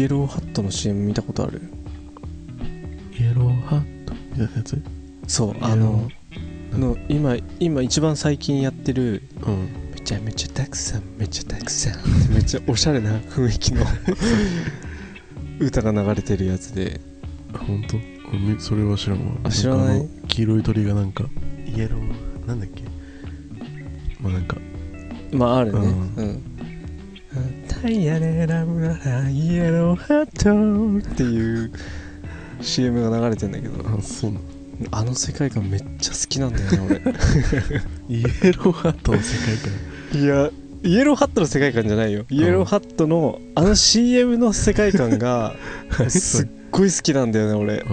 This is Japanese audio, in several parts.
イエローハットの CM 見たことある？イエローハット？みたいなやつ？そうあのの今今一番最近やってるうん。めちゃめちゃたくさんめちゃたくさんめっちゃおしゃれな雰囲気の 歌が流れてるやつで。本当？それは知らんわ。あ知らない？黄色い鳥がなんかイエロー。なんだっけ？まあなんか。まああるね。ううん、タイヤで選ぶならイエローハットっていう CM が流れてんだけど。あそう。なのあの世界観めっちゃ好きなんだよね イエローハットの世界観。俺いやイエローハットの世界観じゃないよ。イエローハットのあの CM の世界観が すっごい好きなんだよね俺。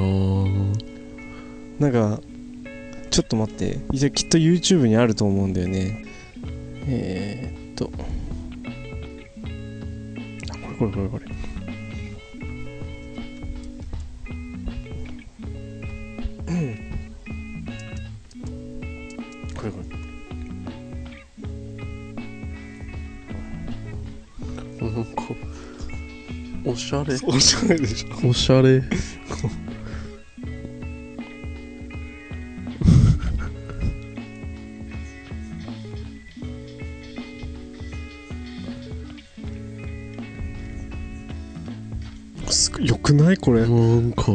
なんかちょっと待って。いやきっと YouTube にあると思うんだよね。えー、っと。あこれこれこれ？これこれ。なんかおしゃれ。おしゃれでしょ。おしゃれくない？これ。なんか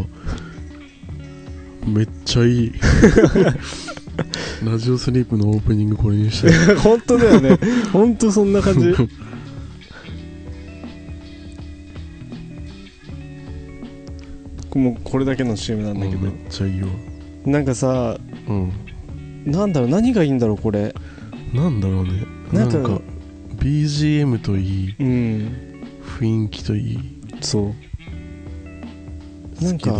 めっちゃいい。ラジオスリープのオープニングこれにして 本当だよね。本当そんな感じ。もうこれだけの CM なんだけど。めっちゃいいわ。なんかさうん。なんだろう何がいいんだろうこれ。なんだろうね。なかなんんか BGM といい。うん。雰囲気といい。そうなんか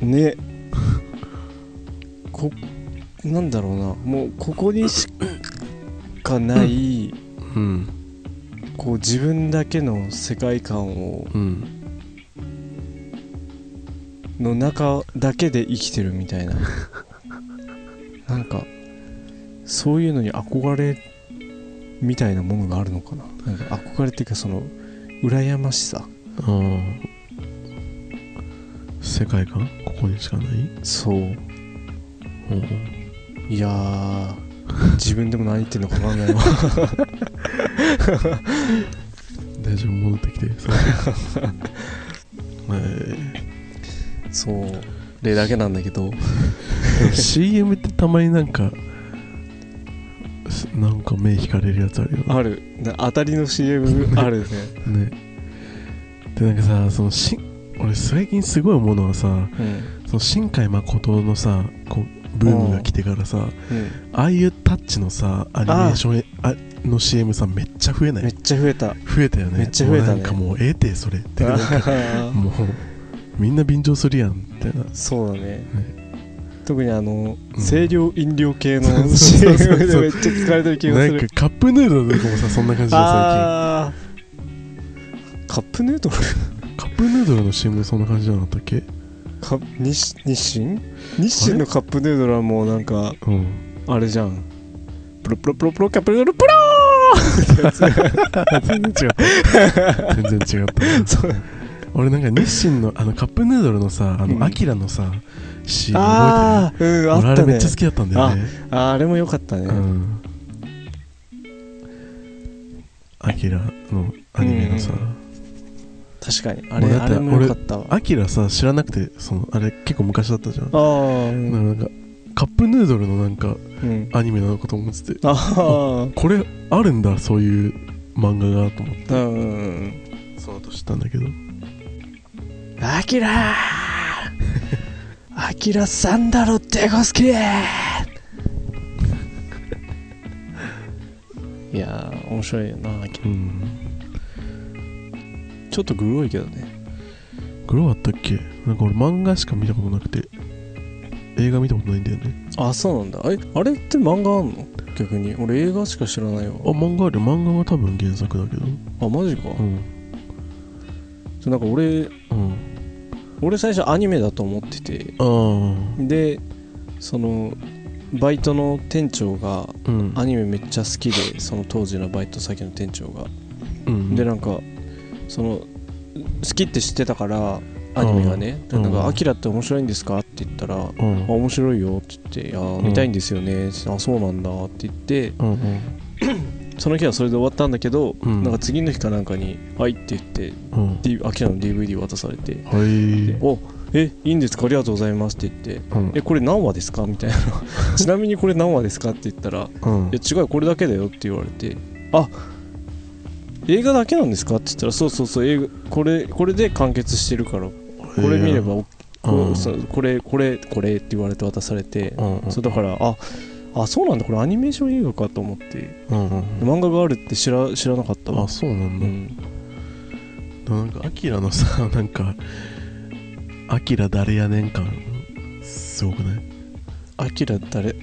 ね。こなんだろうな。もうここにしかないうん。こう自分だけの世界観をうん。の中だけで生きてるみたいな。なんかそういうのに憧れみたいなものがあるのかな。なんか憧れっていうかその羨ましさ世界観？ここにしかない？そう。う。んいやー 自分でも何言ってんのか分かんないわ。大丈夫戻ってきて。さえ そう。例だけなんだけど。ー CM ってたまになんかすなんか目引かれるやつあるよね。ある。な当たりの CM あるね。ね。でなんかさそのし俺最近すごい思うのはさうん。その新海誠のさこうブームが来てからさうん。ああいうタッチのさアニメーションあの CM さめっちゃ増えない？めっちゃ増えた。増えたよね。めっちゃ増えたね。もうなんかもうええてそれって。なんかもうみんな便乗するやんみたいな。そうだね。特にあのうん。清涼飲料系の CM で めっちゃ使われてる気がなんかするカップヌードルとかもさそんな感じで最あー。カップヌードル？プヌードルの CM でそんな感じじゃなかったっけ？カ日日清？日清のカップヌードルはもうなんかうん。あれじゃん。プロプロプロプロカップヌー！ドルプロ全然違った全然違ったーそう。俺なんか日清のあのカップヌードルのさあうん。のアキラのさ CM 覚ああうんえてる？俺ああったね。れめっちゃ好きだったんだよね。あーあれも良かったね。うん。アキラのアニメのさうん確かに。あれだってあれも良かったわ。アキラさ知らなくてそのあれ結構昔だったじゃん。だかああうんらなんかカップヌードルのなんかうん。アニメなのかと思ってて。ああこれあるんだそういう漫画がと思って。うんうんうんその後知ったんだけど。アキラー。アキラさんだろデコスキー。いやー面白いよなうんちょっとグロいけどね。グロあったっけ？なんか俺漫画しか見たことなくて。映画見たことないんだよね。あそうなんだ。えあれって漫画あんの？逆に。俺映画しか知らないわ。あ漫画ある。漫画は多分原作だけど。あマジか、うん。そうなんか俺うん。俺最初アニメだと思ってて。ああ。でそのバイトの店長がうん。アニメめっちゃ好きでその当時のバイト先の店長が。うん。でなんかその好きって知ってたからアニメがねでうん。なんか「アキラって面白いんですか?」って言ったら「あうん面白いよ」って言って「いや見たいんですよね」あそうなんだ」って言ってうんうん。その日はそれで終わったんだけど、うん。なんか次の日かなんかに「はい」って言ってうん、D アキラの DVD 渡されてはい。でおえいいんですか？ありがとうございますって言ってうん。えこれ何話ですか？みたいな。ちなみにこれ何話ですか？って言ったらうん。いや違うよこれだけだよって言われてあ映画だけなんですか？って言ったらそうそうそう映画これこれで完結してるからこれ見れば、うん。こうこれこれこれって言われて渡されて、そうだからああそうなんだこれアニメーション映画かと思って漫画があるって知ら知らなかったわ。あそうなんだ、うん。でもなんかアキラのさ なんかアキラ誰やねん感すごくない？アキラ誰？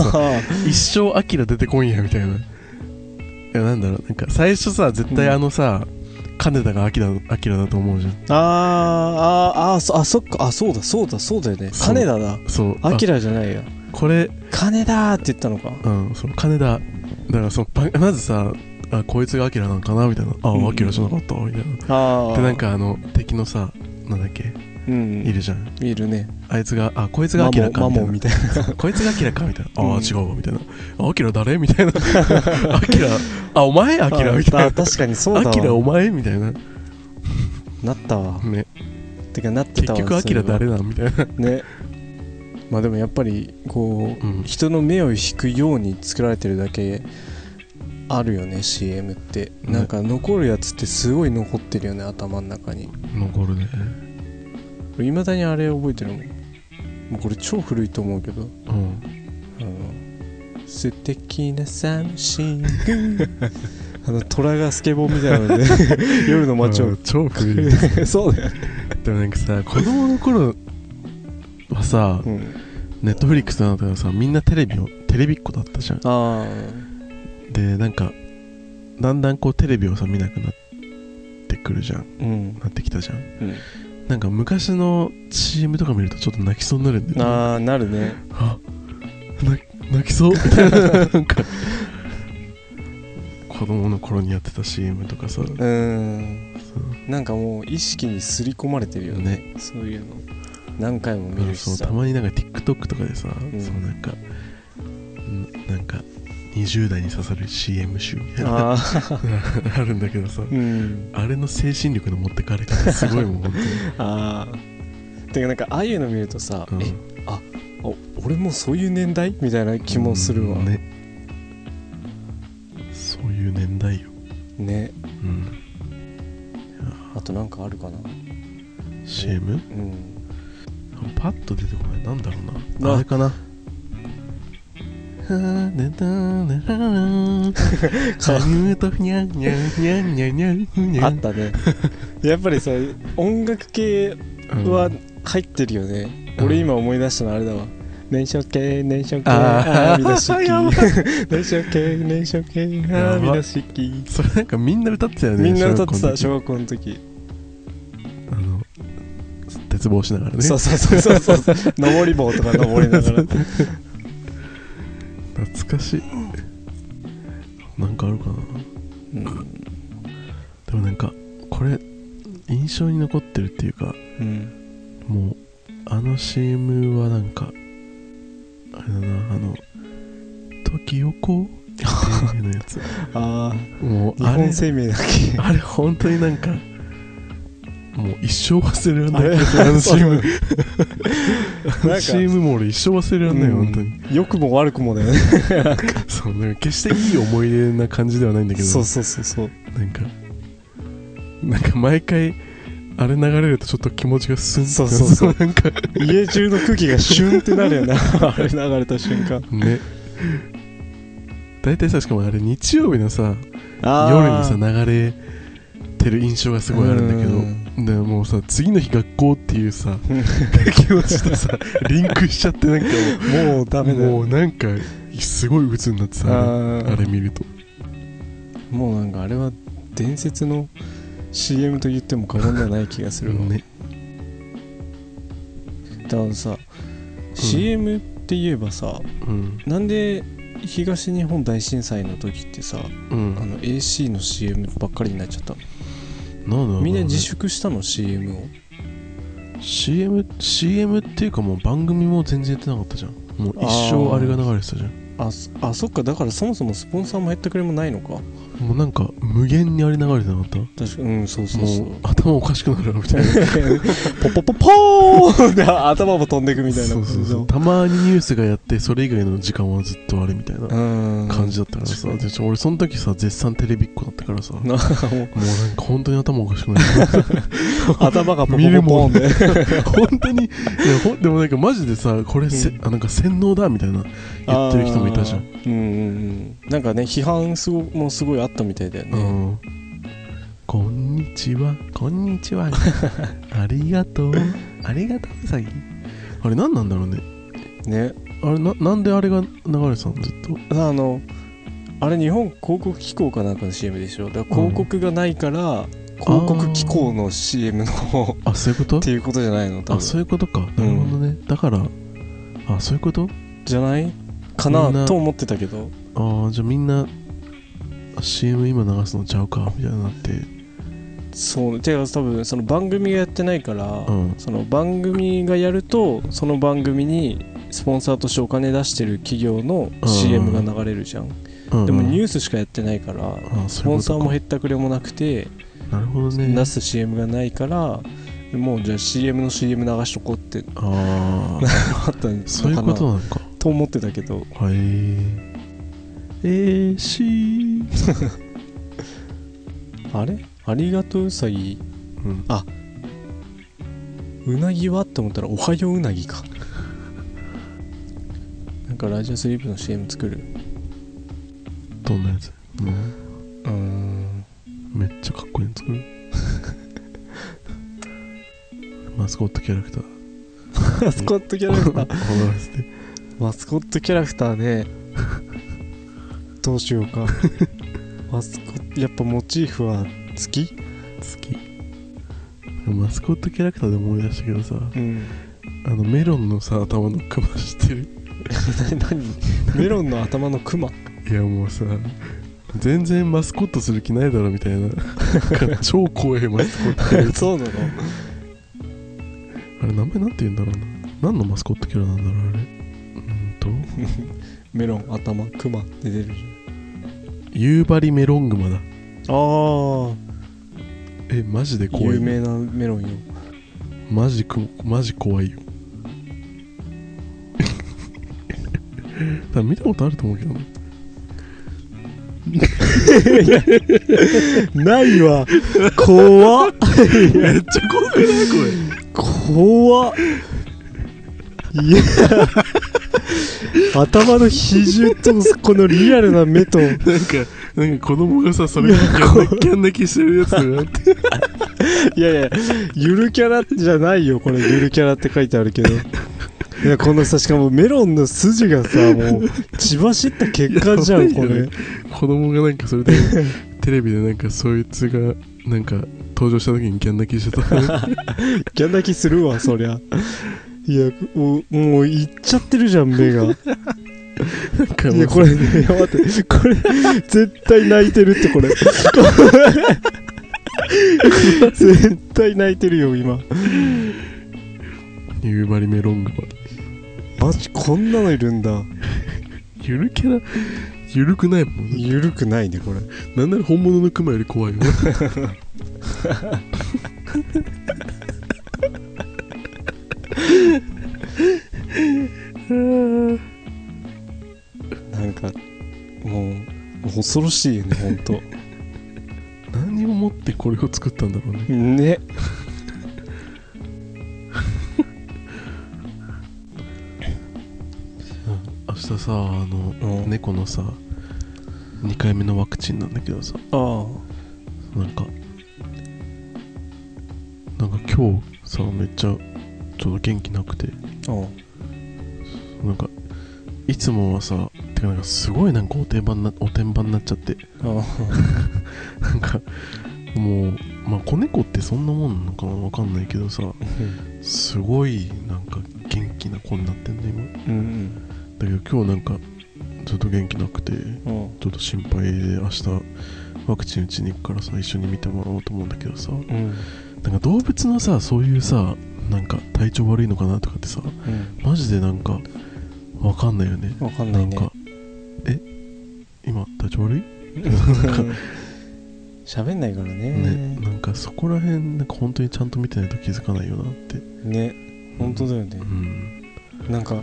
一生アキラ出てこんやみたいな。いやなんだろうなんか最初さ絶対あのさ、金田がアキラアキラだと思うじゃん。あーあーあーそあそっかあそうだそうだそうだよね。そう。金田だ。そう。アキララじゃないやこれ金田って言ったのか。うんその金田。だからそのパまずさあこいつがアキラなんかなみたいな。あうん。アキラじゃなかったみたいな。ああでなんかあの敵のさなんだっけ。うんいるじゃん。いるね。あいつがあこいつがアキラかマみたいな。こいつがアキラかみたいな。ああ、うん。違うわみたいな。あアキラ誰みたいな。アキラあお前アキラみたいな。あ確かにそうだわ。アキラお前みたいな。なったわ。ね。てかなって結たわ局アキラ誰なんみたいな。ね。まあでもやっぱりこう、うん。人の目を引くように作られてるだけあるよね CM って、ね。なんか残るやつってすごい残ってるよね頭の中に。残るねいまだにあれ覚えてるもん。もうこれ超古いと思うけど。うん。あの素敵なサンシングあの虎がスケボーみたいなので。夜の街を。うん超古い。そうだよ。ねでもなんかさ子供の頃はさうん。ネットフリックスなんださみんなテレビをテレビっ子だったじゃん。あでなんかだんだんこうテレビをさ見なくなってくるじゃん。あうん。なってきたじゃん。うんなんか昔の CM とか見るとちょっと泣きそうになるんだよね。ああなるね。あな泣きそう？みたいななんか子供の頃にやってた CM とかさ、うん。なんかもう意識に刷り込まれてるよね。ね。そういうの。何回も見るしさ。そうたまになんか TikTok とかでさ、ん。そうなんかんなんか20代に刺さる CM 集みたいな。あ あるんだけどさ。あうん。あれの精神力の持ってかれ方すごいもん本 ああてかなんかああいうの見るとさ、当に、えあ俺もそういう年代みたいな気もするわ。うんね。そういう年代よ、ね。うん、あとなんかあるかな。CM? うん。パッと出てこない。なんだろうな。なあれかなあったね。やっぱりさ音楽系うんは入ってるよね、うん。俺今思い出したのあれだわ。年少系年少系あみ出しき 年少系年少系あーみ出しきそれなんかみんな歌ってたよねみんな歌ってた小学校の時。あの鉄棒しながらね。そうそうそうそうそう。登り棒とか登りながら 懐かしい。なんかあるかな。うん、でもなんかこれ印象に残ってるっていうかうん、もうあの CM はなんかあれだなあの「時をこう」っていうのやつ。あもうあれ本生命だっけ？あれ本当になんかもう一生忘れられない。あの CM なんか CM も俺一生忘れられないよ、本当に。良くも悪くもね。そうなんか決していい思い出な感じではないんだけど。そうそうそうそう。なんかなんか毎回あれ流れるとちょっと気持ちがスンそうそうそう。なんか。家中の空気がシュンってなるよねあれ流れた瞬間。ね。大体さしかもあれ日曜日のさあ夜にさ流れてる印象がすごいあるんだけどでもうさ次の日学校っていうさ気持ちとさ リンクしちゃってなんかもうダメだよ。もうなんかすごい鬱になってさあれああれ見ると。もうなんかあれは伝説の CM と言っても過言ではない気がするわ、ね。だからさ、CM って言えばさうん。なんで東日本大震災の時ってさうん。あの AC の CM ばっかりになっちゃったの？みんな自粛したの？CM を？CM, CM っていうかもう番組も全然やってなかったじゃん。もう一生あれが流れてたじゃん。あそあそっか。だからそもそもスポンサーも減ったくれもないのかもうなんか無限にあれ流れてなかった確かうんそうそうそう。頭おかしくなるなみたいな。ポポポポー。ン で頭も飛んでくみたいなそうそうそう。たまにニュースがやってそれ以外の時間はずっとあれみたいなうん。感じだったからさ、俺その時さ絶賛テレビっ子だったからさ。もうなんか本当に頭おかしくなる頭がポポポポンで。本当に。いやほんでもなんかマジでさこれせ、うん。あなんか洗脳だみたいな言ってる人もいたじゃん。うんうんうん。なんかね批判すごもうすごいあったみたいだよね、うん。こんにちは。こんにちは。ありがとう。ありがとううさぎ。あれ何なんだろうね。ね。あれななんであれが流れてたの？ずっと。あのあれ日本広告機構かなんかの CM でしょ？だから広告がないから、広告機構の CM のあそういうこと？っていうことじゃないの？多あ分そういうことか。なるほどね、だからあそういうこと？じゃない？かななと思ってたけど。ああじゃあみんなあ CM 今流すのちゃうかみたいになって。そうてか多分その番組がやってないから、うん。その番組がやるとその番組にスポンサーとしてお金出してる企業の CM が流れるじゃん、うんでもニューースしかやってないからあスポンサーもへ減ったくれもなくてなるほどね。出す CM がないからもうじゃあ CM の CM 流しとこうってあああ ったのかな。そういうことなのか。と思ってたけど。はいえー、し あれ？ありがとううさぎ。うん。うなぎは？って思ったらおはよううなぎか。なんかラジオスリープの CM 作る？どんなやつ？もうん。めっちゃかっこいいの作る？マスコットキャラクター。マスコットキャラクター。マスコットキャラクターねどうしようか。マスコットやっぱモチーフは好き好きマスコットキャラクターで思い出したけどさうん。あのメロンのさ頭のクマ知ってる？何？メロンの頭のクマいやもうさ全然マスコットする気ないだろみたいな。超怖いマスコットそうなの？あれ名前なんて言うんだろうな。何のマスコットキャラなんだろうあれ。うーんと。メロン頭クマって出るじ夕張メロングマだ。ああえマジで怖い有名なメロンよ。マジくマジ怖いよ。多分見たことあると思うけどね。ないわ。怖っ。めっちゃ怖くない？これ。怖っ。いや頭の比重とこのリアルな目と。なんかなんか子供がさそれギャン泣きしてるやつがあって。いやいやゆるキャラじゃないよこれ。ゆるキャラって書いてあるけど。いやこのさしかもメロンの筋がさもう血走った結果じゃんこれ。子供がなんかそれでテレビでなんかそいつがなんか登場した時にギャン泣きしてた。ギャン泣きするわそりゃいやもうもういっちゃってるじゃん目が。いやこれねいや待ってこれ絶対泣いてるってこれ。絶対泣いてるよ今。夕張メロングママジこんなのいるんだ。ゆるキャラゆるくないもんゆるくないねこれ。なんなら本物のクマより怖いよ なんかもう恐ろしいよねほんと何をもってこれを作ったんだろうね。ね。明日さあの、うん。猫のさ2回目のワクチンなんだけどさ。あ。なんかなんか今日さめっちゃちょっと元気なくて。なんかいつもはさてかなんかすごいなんかおてんばんなおてんばんになっちゃって。あ なんかもうまあ子猫ってそんなもんなのかなわかんないけどさすごいなんか元気な子になってんね今。うんうん。だけど今日なんかずっと元気なくてう。んちょっと心配で明日ワクチン打ちに行くからさ一緒に見てもらおうと思うんだけどさ。うん。なんか動物のさそういうさなんか体調悪いのかなとかってさうん。マジでなんかわかんないよね。わかんないね。んかえ今体調悪い？喋んないからね。ねなんかそこら辺なんか本当にちゃんと見てないと気づかないよなって。ね本当だよね。うん。なんか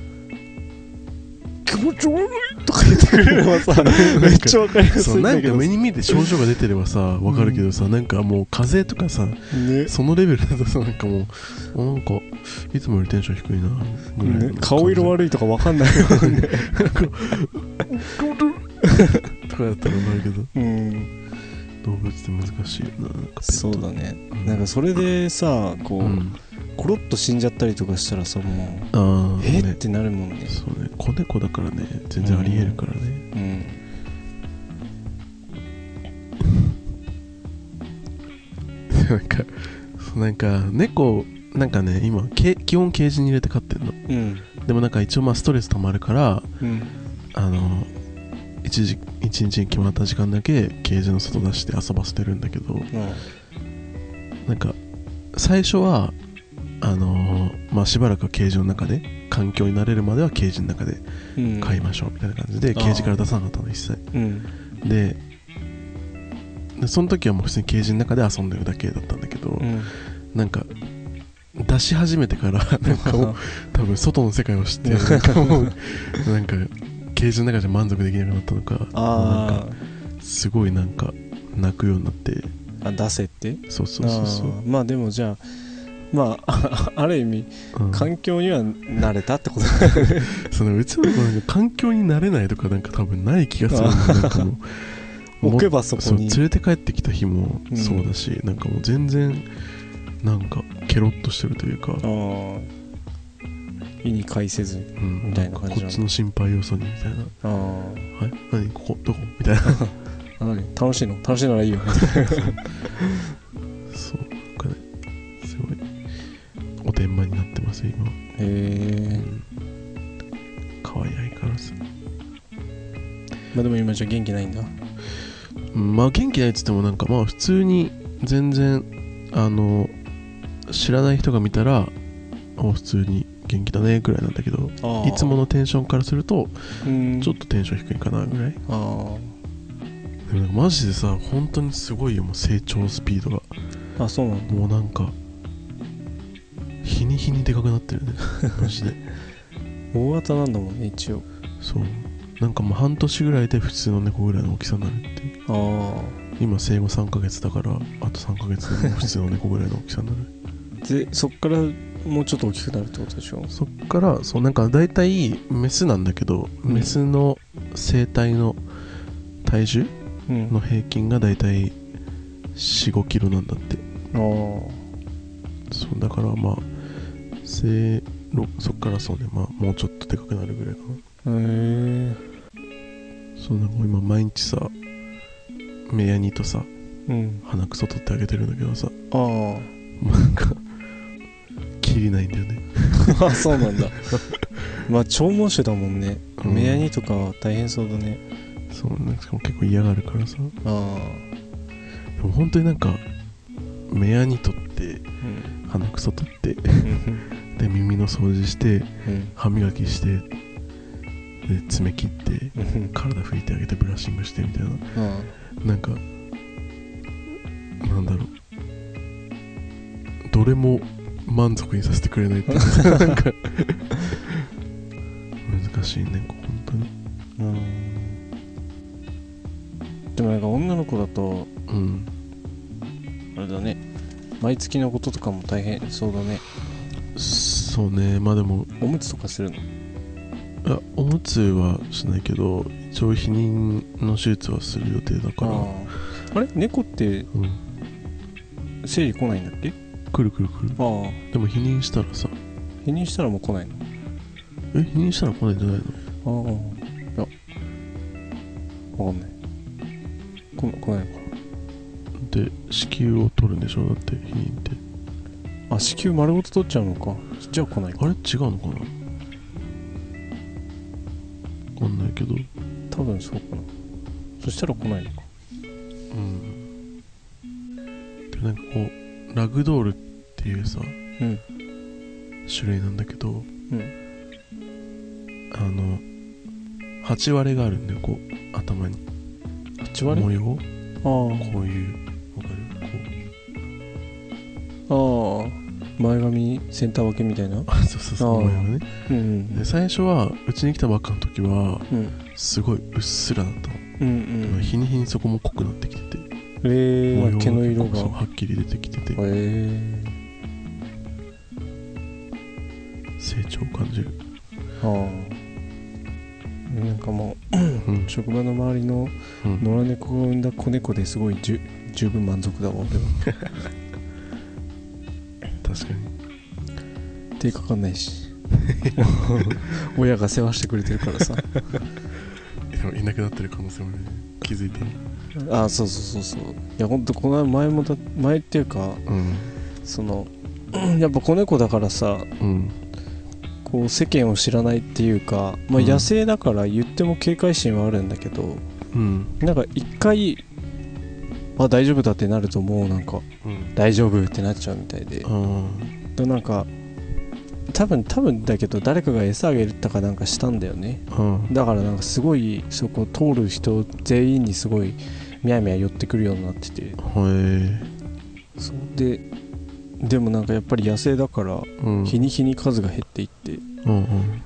気持ち悪いとか言ってくれればさ めっちゃわかりやすいうんだけど目に見えて症状が出てればさわかるけどさ、なんかもう風邪とかさね。そのレベルだとさなんかもうあなんかいつもよりテンション低いなぐらいのね。顔色悪いとかわかんないよね。とかだったらわかるけど。うん。動物って難しいよなそうだね。うん。なんかそれでさこう、うんコロッと死んじゃったりとかしたらさもうあえ？ってなるもんね。そうね。子猫だからね。全然ありえるからね、うん。なんかそうなんか猫なんかね今け基本ケージに入れて飼ってんの。うん。でもなんか一応まあストレス溜まるからうん。あの一時一日に決まった時間だけケージの外出して遊ばせてるんだけど。なんか最初はあのまあしばらくはケージの中で環境に慣れるまではケージの中でうん。飼いましょうみたいな感じで、あー。ケージから出さなかったの一切。うん。ででその時はもう普通にケージの中で遊んでるだけだったんだけど、うん。なんか出し始めてから なんか多分外の世界を知って なんかもう。なんかケージの中じゃ満足できなくなったのかなんあかすごいなんか泣くようになって。ーあ出せって？そうそうそうそう。まあでもじゃあまあ ある意味うん。環境には慣れたってこと。だ そのうちの子なんか環境になれないとかなんか多分ない気がするんだなんかもう。置けばそこに。連れて帰ってきた日もうん。そうだし、なんかもう全然なんかケロッとしてるというか、ああ意に介せずうん、みたいな感じなの。んかこっちの心配要素にみたいな。ああ「はい？何？ここ？どこ?」みたいな。楽しいの？楽しいならいいよばになってます今、へえ可愛い相変わらずまあでも今じゃ元気ないんだ。うんまあ元気ないっつってもなんかまあ普通に全然あの知らない人が見たらあ普通に元気だねぐらいなんだけどあいつものテンションからするとうん。ちょっとテンション低いかなぐらい。あでもマジでさ本当にすごいよもう成長スピードが。ああそうなんだ。もうなんか日に日にでかくなってるね。マジで。大型なんだもんね一応。そう。なんかもう半年ぐらいで普通の猫ぐらいの大きさになるって。いうあ今生後3ヶ月だからあと3ヶ月でもう普通の猫ぐらいの大きさになる。あでそっからもうちょっと大きくなるってことでしょ？そっからそうなんか大体メスなんだけど、うん。メスの生体の体重うん。の平均が大体4 5キロなんだって。ああそうだからまあ生ろそっからそうね。まあもうちょっとでかくなるぐらいかな。へえそうなんか今毎日さ目やにとさうん。鼻くそ取ってあげてるんだけどさ。あもうなんかきりないんだよね。ああそうなんだ。まあ長毛種だもんね。うん。目やにとかは大変そうだね。そうなんかしかも結構嫌がるからさ。あでも本当になんか目やにとってあうん鼻くそ取ってうん。で耳の掃除してうん。歯磨きしてで爪切ってうん。体拭いてあげてブラッシングしてみたいな。あなんかなんだろう。どれも満足にさせてくれないって なんか。難しいね本当に。あうん。でもなんか女の子だとうん。あれだね毎月のこととかも大変そうだね。そうね。まあでもおむつとかするの？ういやおむつはしないけど一応避妊の手術はする予定だから。あれ？猫ってうん。生理来ないんだっけ？来る来る来る。ああでも避妊したらさ。避妊したらもう来ないの？え？避妊したら来ないんじゃないの？ああいや。わかんない。来な来ないのかで子宮を取るんでしょ？だって避妊って。なあ子宮丸ごと取っちゃうのか。じゃあ来ないか。あれ？違うのかな？わかんないけど。多分そうかな。そしたら来ないのか。うん。でなんかこうラグドールっていうさうん。種類なんだけどうん。あの8割があるんだよこう頭に。8割？模様？あこういう前髪センター分けみたいな？そうそうそうあー模様がね。うんで最初はうちに来たばっかの時はうん。すごいうっすらだったの、うんうん。日に日にそこも濃くなってきてて。え。ー、毛の色が。はっきり出てきてて。え。成長を感じる。ー、ああ。なんかもうん。う 職場の周りのうん野良猫が産んだ子猫ですごいじゅ十分満足だわ俺は 確かに。手かかんないし。親が世話してくれてるからさ。でもいなくなってる可能性もね。気づいて。るあそうそうそうそう。いやほんとこの前もだ前っていうかうん。その やっぱ子猫だからさうん。こう世間を知らないっていうか、まあ、うん。野生だから言っても警戒心はあるんだけど、うん。なんか一回あ大丈夫だってなるともうなんかうん。大丈夫ってなっちゃうみたいで。あでなんか多分多分だけど誰かが餌あげたかなんかしたんだよね。ああだからなんかすごいそこ通る人全員にすごいミャーミャー寄ってくるようになってて。ででもなんかやっぱり野生だから日に日に数が減っていって。うんうん。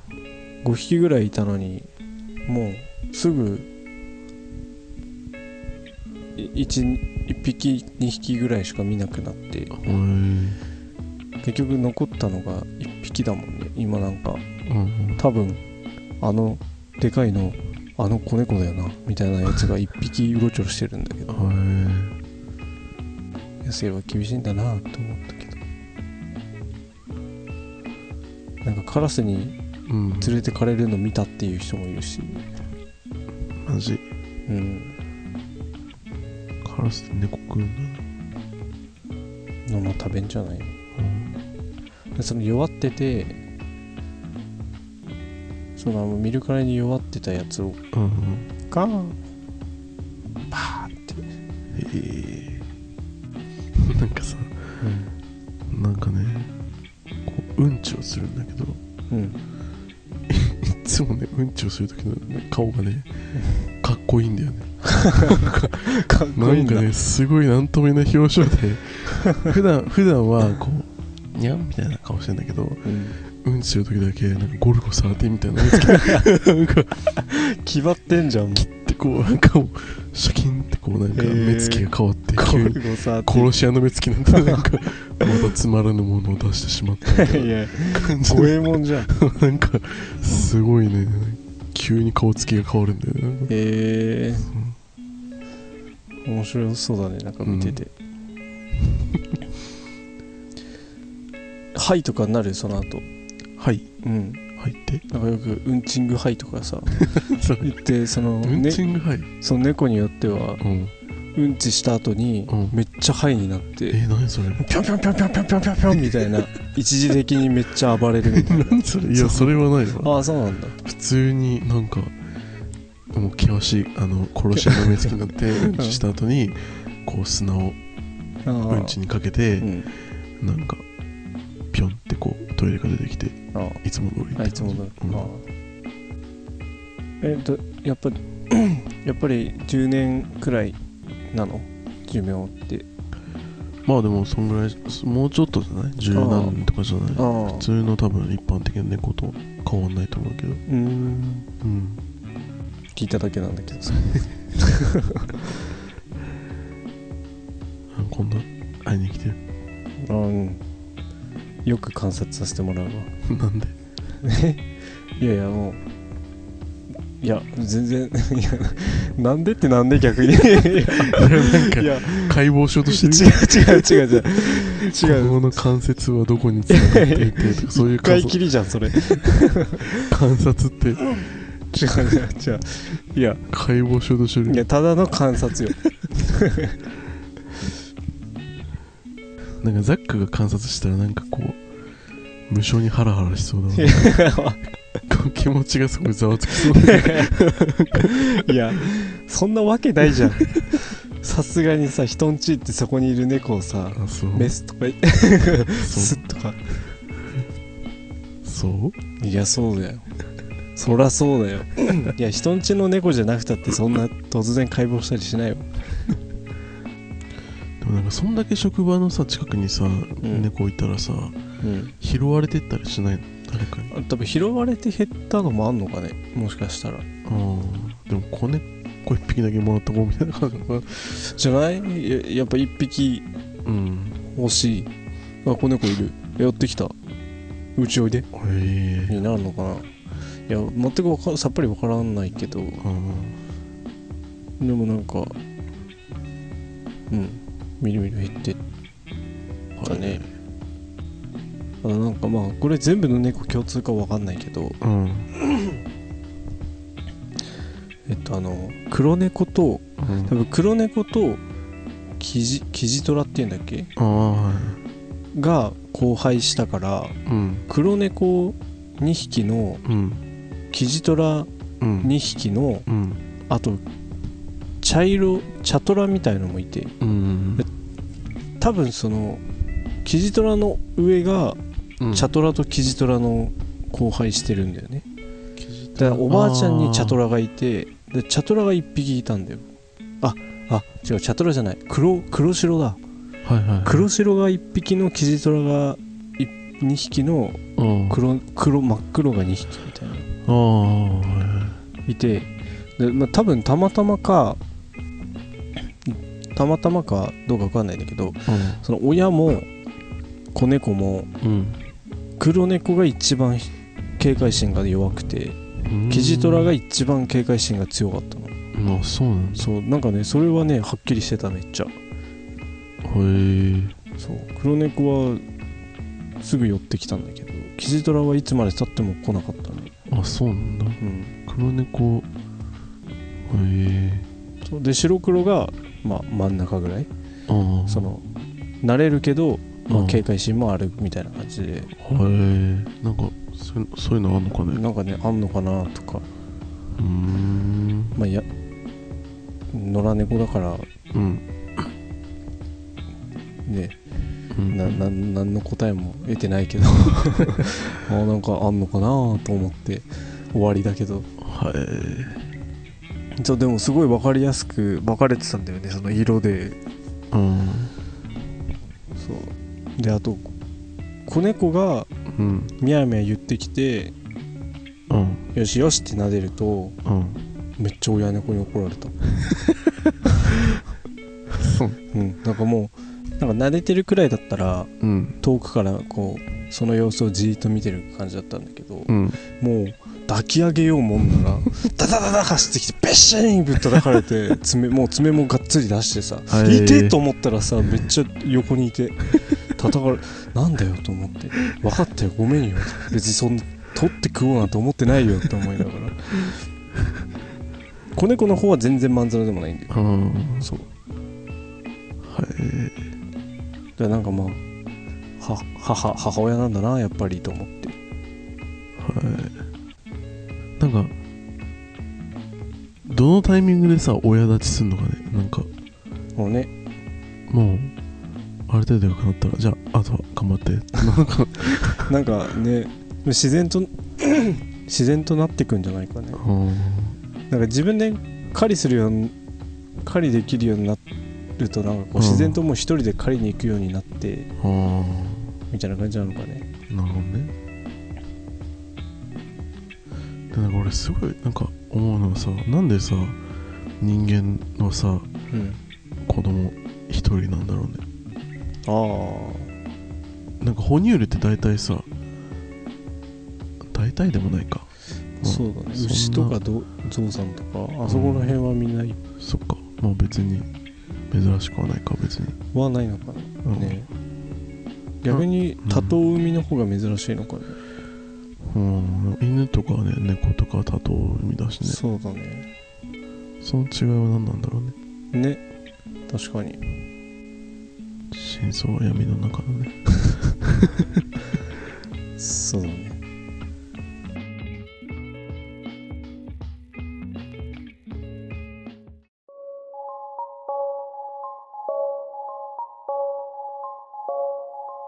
5匹ぐらいいたのにもうすぐ 1, 匹2匹ぐらいしか見なくなって。結局残ったのが1匹だもんね。今なんか。うんうん。多分あのでかいのあの子猫だよなみたいなやつが1匹うろちょろしてるんだけど。へ野生は厳しいんだなと思ったけど。なんかカラスに連れてかれるの見たっていう人もいるし。マジ。うんカラスって猫食うんだ。なのま食べんじゃない。うん。でその弱っててそのあの見るからに弱ってたやつをうんうん。ガーンパーって、へえ。なんかさなんかねこううんちをするんだけどうん、いつもねうんちをする時の、ね、顔がねかっこいいんだよねかっな。んかねすごいなんとも言えない表情で 普段普段はこうにゃんみたいな顔してんだけどうん、うんちする時だけなんかゴルゴ13みたいな。のつけてなんか気張ってんじゃんでこうなんかもうシャキンってこうなんかへー。目つきが変わってゴ急にルゴさ殺し屋の目つきなんてなんかまたつまらぬものを出してしまったみたい いなや感じ五で右衛門じゃん。なんかすごいね。急に顔つきが変わるんだよね。え面白そうだねなんか見てて、はいとかなるその後。はい。うん。入って？なんかよくうんちんぐはいとかさ そう。言ってその,、うんね、ちんぐはい？その猫によってはうん。うんちした後にうん。めっちゃはいになって、え何それ？ぴょんぴょんぴょんぴょんぴょんぴょんぴょんぴょんみたいな一時的にめっちゃ暴れるみたいな。何それ？いやそれはないわ。ああそうなんだ。普通になんかもう険しいあの殺し屋の目つきになって うんちした後にこう砂をうんちにかけてうんなんかピョンってこうトイレが出てきていつも通りってあいつもだ、うん。ああえっと やっぱりやっぱり10年くらいなの？寿命って。まあでもそんぐらいもうちょっとじゃない？十何年とかじゃない？ああ普通の多分一般的な猫と変わんないと思うけど。うーん。うん聞いただけなんだけどさ。今度会いに来て。うん。よく観察させてもらうわ。なんで？いやいやもういや全然いやなんでってなんで逆に。いやなんかいや。解剖しようとしてる。違う違う違う違う違う。ここの関節はどこにつながっていてとかそういう 一回観きりじゃんそれ。違う観察って違う違ういや。解剖しようとしてるいやただの観察よ。なんかザックが観察したらなんかこう無性にハラハラしそうだいな気持ちがすごいざわつきそう。だいやそんなわけないじゃん。さすがにさ人んちってそこにいる猫をさメスとかスそッとか。うそう。いやそうだよそらそうだよ。いや人んちの猫じゃなくたってそんな突然解剖したりしないよ。でもなんかそんだけ職場のさ近くにさ、ん。猫いたらさうん。拾われてったりしないの？誰かに？多分拾われて減ったのもあんのかねもしかしたら。うんでも子猫一匹だけもらった子みたいな感じじゃない？ややっぱ一匹うん。欲しい。あ子猫いる。寄ってきた。うちおいで。へえになるのかないや全くさっぱりわからないけど。うんでもなんかうん。みるみる減って。ったね。あのなんかまあこれ全部の猫共通かわかんないけど。うん。えっとあの黒猫とうん。多分黒猫とキジキジトラっていうんだっけ？が交配したからいうん。黒猫2匹のうんキジトラうん。2匹のうん。あと茶色茶トラみたいのもいて。うん。多分そのキジトラの上がうん。茶トラとキジトラの交配してるんだよね。だからおばあちゃんに茶トラがいてで茶トラが1匹いたんだよ。ああ違う茶トラじゃない。黒黒白だ。はいはいはい。黒白が1匹のキジトラが2匹のうん。黒黒真っ黒が2匹みたいなああはいてで、まあ、多分たまたまかたまたまかどうか分かんないんだけどその親も子猫もうん。黒猫が一番警戒心が弱くてうん。キジトラが一番警戒心が強かったの。あそうなんだ。そうなんかねそれはねはっきりしてためっちゃ。へえ。そう黒猫はすぐ寄ってきたんだけどキジトラはいつまでたっても来なかったねあそうなんだ。うん。黒猫。へえ。そうで白黒が、まあ、真ん中ぐらい。その慣れるけど、まあ、うん。警戒心もあるみたいな感じで。へえ。なんかそういうそういうのあんのかね。なんかねあんのかなとか。うーん。まあいや野良猫だから。うん。ね。うんなな何の答えも得てないけど。あなんかあんのかなと思って。終わりだけど。はい。そうでもすごい分かりやすく分かれてたんだよねその色で。うん。そう。であと子猫がうん。みやみや言ってきてうん。よしよしって撫でるとうん。めっちゃ親猫に怒られた。そう。うん。なんかもうなんか撫でてるくらいだったらうん。遠くからこうその様子をじーっと見てる感じだったんだけど、うん。もう抱き上げようもんなら ダダダダ走ってきてベシーンぶったたかれて爪もう爪もがっつり出してさはい。いてと思ったらさめっちゃ横にいて叩かれなんだよと思って。分かったよごめんよ。別にそんな取って食おうなんて思ってないよって思いながら。子猫の方は全然まんざらでもないんだよ。うん。そうだからなんかまあは母母親なんだなやっぱりと思って。はい。なんかどのタイミングでさ親立ちすんのかね？なんか。もうね。もうある程度良くなったらじゃああとは頑張って。なんかなんかね自然と 自然となってくんじゃないかね。うん。なんか自分で狩りするように狩りできるようになるとなんかこううん。自然ともう一人で狩りに行くようになってあみたいな感じなのかね。あなるほどね。でなんか俺すごいなんか思うのはさなんでさ人間のさうん。子供一人なんだろうね。あなんか哺乳類って大体さ大体でもないか、まあそうだね。牛とかどゾウさんとかあそこら辺はみんなそっか。もう別に珍しくはないか別に、はないのかな。うん。ね逆に多頭産みの方が珍しいのかね、うん、犬とかね猫とかは多頭産みだしね。そうだね。その違いは何なんだろうね。ね。確かに。真相は闇の中のね。そうだね